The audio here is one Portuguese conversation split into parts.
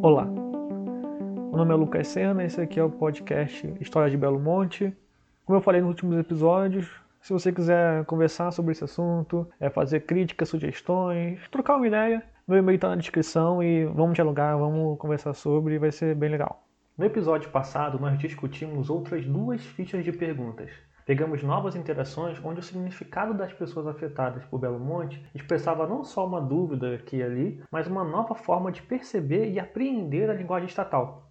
Olá, meu nome é Lucas Sena, esse aqui é o podcast História de Belo Monte. Como eu falei nos últimos episódios, se você quiser conversar sobre esse assunto, é fazer críticas, sugestões, trocar uma ideia, meu e-mail está na descrição e vamos dialogar, vamos conversar sobre, vai ser bem legal. No episódio passado, nós discutimos outras duas fichas de perguntas. Pegamos novas interações onde o significado das pessoas afetadas por Belo Monte expressava não só uma dúvida aqui e ali, mas uma nova forma de perceber e apreender a linguagem estatal.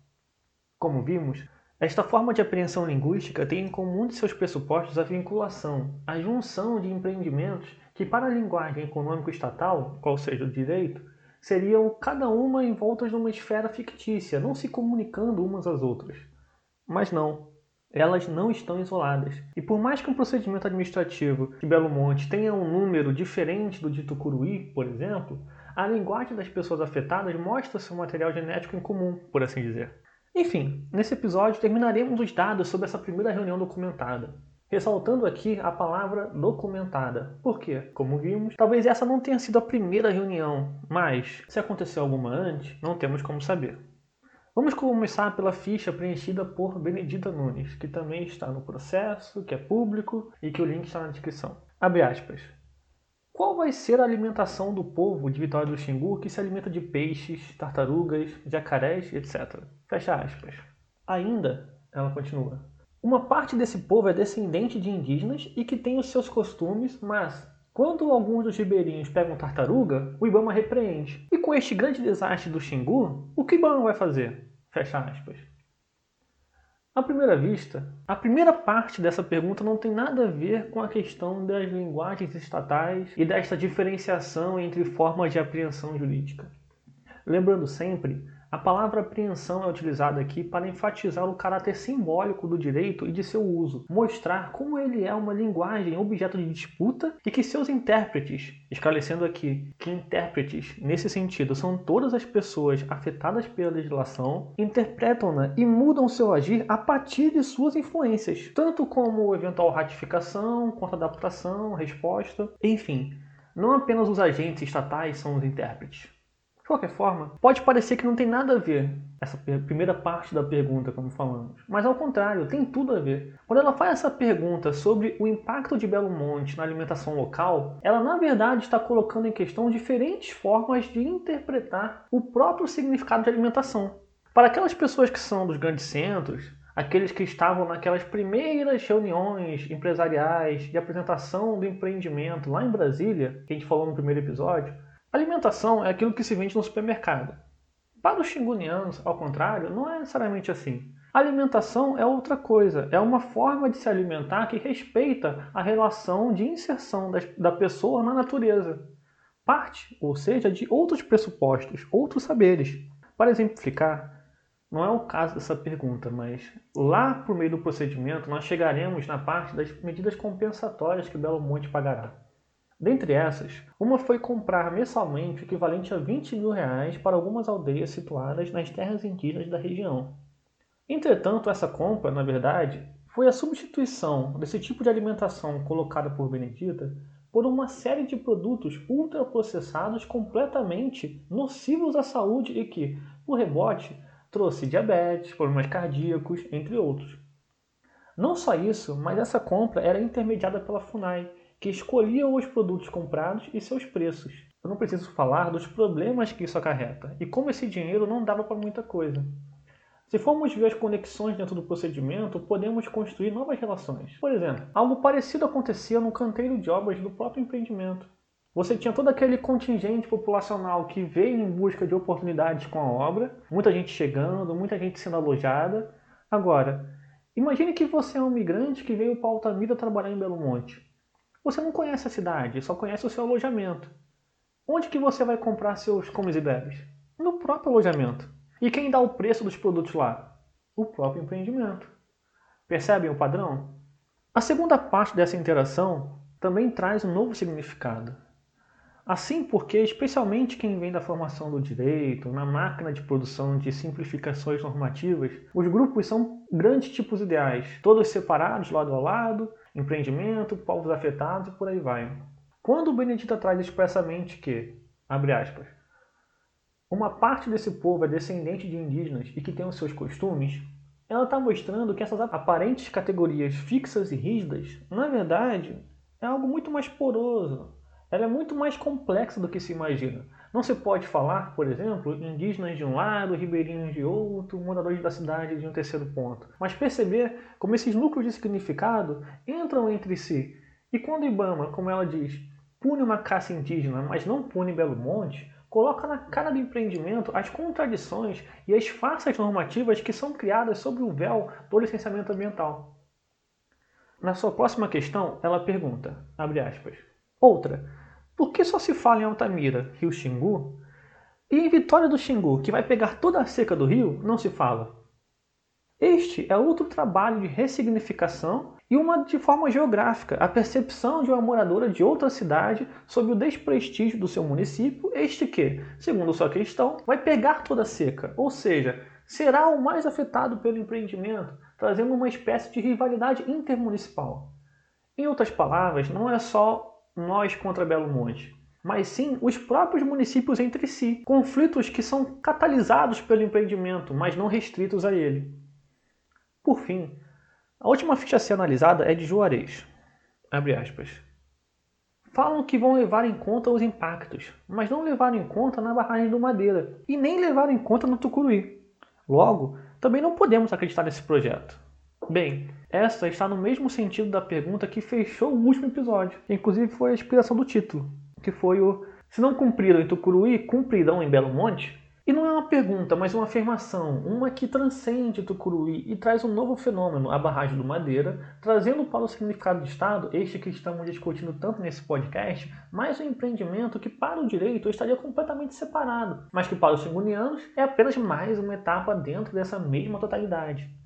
Como vimos, esta forma de apreensão linguística tem em comum de seus pressupostos a vinculação, a junção de empreendimentos que, para a linguagem econômico-estatal, qual seja o direito, seriam cada uma envoltas numa esfera fictícia, não se comunicando umas às outras. Mas não, elas não estão isoladas. E por mais que um procedimento administrativo de Belo Monte tenha um número diferente do de Tucuruí, por exemplo, a linguagem das pessoas afetadas mostra seu material genético em comum, por assim dizer. Enfim, nesse episódio terminaremos os dados sobre essa primeira reunião documentada. Ressaltando aqui a palavra documentada. Por quê? Como vimos, talvez essa não tenha sido a primeira reunião, mas se aconteceu alguma antes, não temos como saber. Vamos começar pela ficha preenchida por Benedita Nunes, que também está no processo, que é público e que o link está na descrição. Abre aspas. Qual vai ser a alimentação do povo de Vitória do Xingu que se alimenta de peixes, tartarugas, jacarés, etc? Fecha aspas. Ainda, ela continua, uma parte desse povo é descendente de indígenas e que tem os seus costumes, mas quando alguns dos ribeirinhos pegam tartaruga, o Ibama repreende. E com este grande desastre do Xingu, o que o Ibama vai fazer? Fecha aspas. À primeira vista, a primeira parte dessa pergunta não tem nada a ver com a questão das linguagens estatais e desta diferenciação entre formas de apreensão jurídica. Lembrando sempre a palavra apreensão é utilizada aqui para enfatizar o caráter simbólico do direito e de seu uso, mostrar como ele é uma linguagem objeto de disputa e que seus intérpretes, esclarecendo aqui que intérpretes, nesse sentido, são todas as pessoas afetadas pela legislação, interpretam-na e mudam seu agir a partir de suas influências, tanto como eventual ratificação, quanto adaptação, resposta, enfim. Não apenas os agentes estatais são os intérpretes. De qualquer forma, pode parecer que não tem nada a ver essa primeira parte da pergunta, como falamos, mas ao contrário, tem tudo a ver. Quando ela faz essa pergunta sobre o impacto de Belo Monte na alimentação local, ela na verdade está colocando em questão diferentes formas de interpretar o próprio significado de alimentação. Para aquelas pessoas que são dos grandes centros, aqueles que estavam naquelas primeiras reuniões empresariais de apresentação do empreendimento lá em Brasília, que a gente falou no primeiro episódio, Alimentação é aquilo que se vende no supermercado. Para os xingunianos, ao contrário, não é necessariamente assim. Alimentação é outra coisa, é uma forma de se alimentar que respeita a relação de inserção da pessoa na natureza. Parte, ou seja, de outros pressupostos, outros saberes. Para exemplificar, não é o caso dessa pergunta, mas lá por meio do procedimento nós chegaremos na parte das medidas compensatórias que o Belo Monte pagará. Dentre essas, uma foi comprar mensalmente o equivalente a 20 mil reais para algumas aldeias situadas nas terras indígenas da região. Entretanto, essa compra, na verdade, foi a substituição desse tipo de alimentação colocada por Benedita por uma série de produtos ultraprocessados completamente nocivos à saúde e que, por rebote, trouxe diabetes, problemas cardíacos, entre outros. Não só isso, mas essa compra era intermediada pela FUNAI, que escolhiam os produtos comprados e seus preços. Eu não preciso falar dos problemas que isso acarreta e como esse dinheiro não dava para muita coisa. Se formos ver as conexões dentro do procedimento, podemos construir novas relações. Por exemplo, algo parecido acontecia no canteiro de obras do próprio empreendimento. Você tinha todo aquele contingente populacional que veio em busca de oportunidades com a obra, muita gente chegando, muita gente sendo alojada. Agora, imagine que você é um migrante que veio para Altamira trabalhar em Belo Monte. Você não conhece a cidade, só conhece o seu alojamento. Onde que você vai comprar seus comes e bebes? No próprio alojamento. E quem dá o preço dos produtos lá? O próprio empreendimento. Percebem o padrão? A segunda parte dessa interação também traz um novo significado. Assim porque, especialmente quem vem da formação do direito, na máquina de produção de simplificações normativas, os grupos são grandes tipos ideais, todos separados lado a lado, empreendimento, povos afetados e por aí vai. Quando o Benedita traz expressamente que, abre aspas, uma parte desse povo é descendente de indígenas e que tem os seus costumes, ela está mostrando que essas aparentes categorias fixas e rígidas, na verdade, é algo muito mais poroso. Ela é muito mais complexa do que se imagina. Não se pode falar, por exemplo, indígenas de um lado, ribeirinhos de outro, moradores da cidade de um terceiro ponto. Mas perceber como esses núcleos de significado entram entre si. E quando Ibama, como ela diz, pune uma caça indígena, mas não pune Belo Monte, coloca na cara do empreendimento as contradições e as farsas normativas que são criadas sob o véu do licenciamento ambiental. Na sua próxima questão, ela pergunta, abre aspas, outra, por que só se fala em Altamira, Rio Xingu, e em Vitória do Xingu, que vai pegar toda a seca do rio, não se fala? Este é outro trabalho de ressignificação e uma de forma geográfica, a percepção de uma moradora de outra cidade sobre o desprestígio do seu município, este que, segundo sua questão, vai pegar toda a seca, ou seja, será o mais afetado pelo empreendimento, trazendo uma espécie de rivalidade intermunicipal. Em outras palavras, não é só nós contra Belo Monte, mas sim os próprios municípios entre si, conflitos que são catalisados pelo empreendimento, mas não restritos a ele. Por fim, a última ficha a ser analisada é de Juarez. Falam que vão levar em conta os impactos, mas não levaram em conta na barragem do Madeira e nem levaram em conta no Tucuruí. Logo, também não podemos acreditar nesse projeto. Bem, essa está no mesmo sentido da pergunta que fechou o último episódio, inclusive foi a inspiração do título, que foi o Se não cumpriram em Tucuruí, cumprirão em Belo Monte? E não é uma pergunta, mas uma afirmação, uma que transcende Tucuruí e traz um novo fenômeno, a barragem do Madeira, trazendo para o significado de Estado, este que estamos discutindo tanto nesse podcast, mais um empreendimento que para o direito estaria completamente separado, mas que para os segunianos é apenas mais uma etapa dentro dessa mesma totalidade.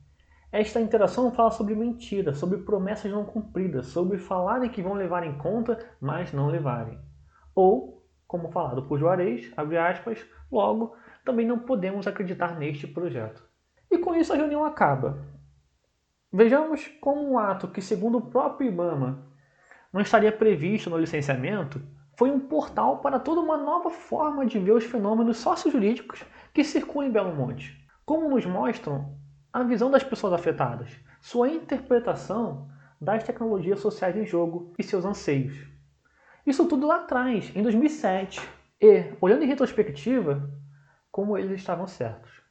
Esta interação fala sobre mentira, sobre promessas não cumpridas, sobre falarem que vão levar em conta, mas não levarem. Ou, como falado por Juarez, abre aspas, logo, também não podemos acreditar neste projeto. E com isso a reunião acaba. Vejamos como um ato que, segundo o próprio Ibama, não estaria previsto no licenciamento, foi um portal para toda uma nova forma de ver os fenômenos sociojurídicos que circulam em Belo Monte. Como nos mostram a visão das pessoas afetadas, sua interpretação das tecnologias sociais em jogo e seus anseios. Isso tudo lá atrás, em 2007. E, olhando em retrospectiva, como eles estavam certos.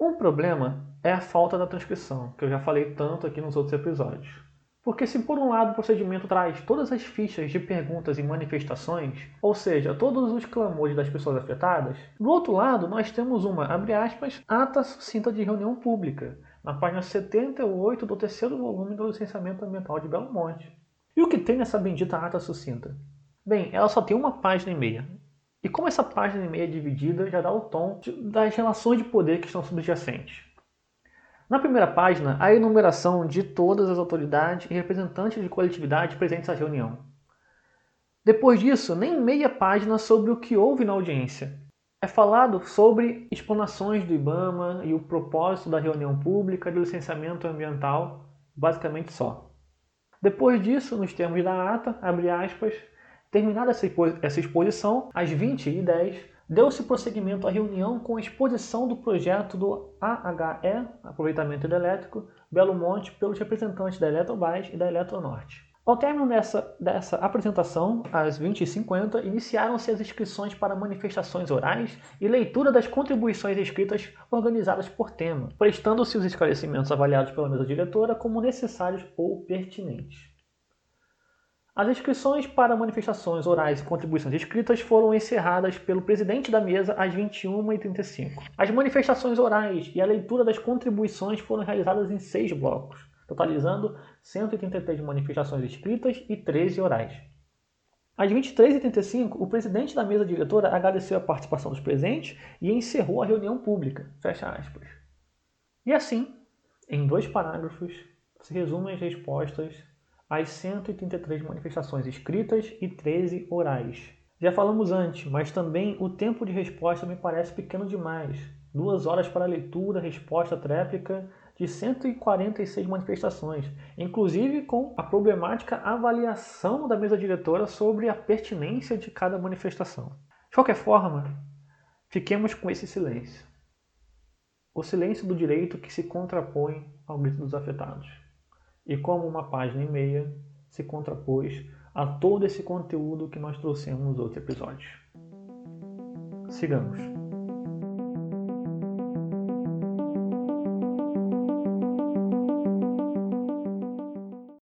Um problema é a falta da transcrição, que eu já falei tanto aqui nos outros episódios. Porque se por um lado o procedimento traz todas as fichas de perguntas e manifestações, ou seja, todos os clamores das pessoas afetadas, do outro lado nós temos uma, abre aspas, ata sucinta de reunião pública, na página 78 do terceiro volume do licenciamento ambiental de Belo Monte. E o que tem nessa bendita ata sucinta? Bem, ela só tem uma página e meia. E como essa página e meia é dividida, já dá o tom das relações de poder que estão subjacentes. Na primeira página, a enumeração de todas as autoridades e representantes de coletividade presentes à reunião. Depois disso, nem meia página sobre o que houve na audiência. É falado sobre explanações do IBAMA e o propósito da reunião pública de licenciamento ambiental, basicamente só. Depois disso, nos termos da ata, abre aspas, Terminada essa exposição, às 20h10, deu-se prosseguimento à reunião com a exposição do projeto do AHE, Aproveitamento Hidrelétrico, Belo Monte, pelos representantes da Eletrobras e da Eletronorte. Ao término dessa, dessa apresentação, às 20h50, iniciaram-se as inscrições para manifestações orais e leitura das contribuições escritas organizadas por tema, prestando-se os esclarecimentos avaliados pela mesa diretora como necessários ou pertinentes. As inscrições para manifestações orais e contribuições escritas foram encerradas pelo presidente da mesa às 21h35. As manifestações orais e a leitura das contribuições foram realizadas em seis blocos, totalizando 183 manifestações escritas e 13 orais. Às 23h35, o presidente da mesa diretora agradeceu a participação dos presentes e encerrou a reunião pública. Fecha aspas. E assim, em dois parágrafos, se resumem as respostas as 133 manifestações escritas e 13 orais. Já falamos antes, mas também o tempo de resposta me parece pequeno demais. Duas horas para leitura, resposta tréplica de 146 manifestações, inclusive com a problemática avaliação da mesa diretora sobre a pertinência de cada manifestação. De qualquer forma, fiquemos com esse silêncio. O silêncio do direito que se contrapõe ao grito dos afetados. E como uma página e meia se contrapôs a todo esse conteúdo que nós trouxemos nos outros episódios. Sigamos.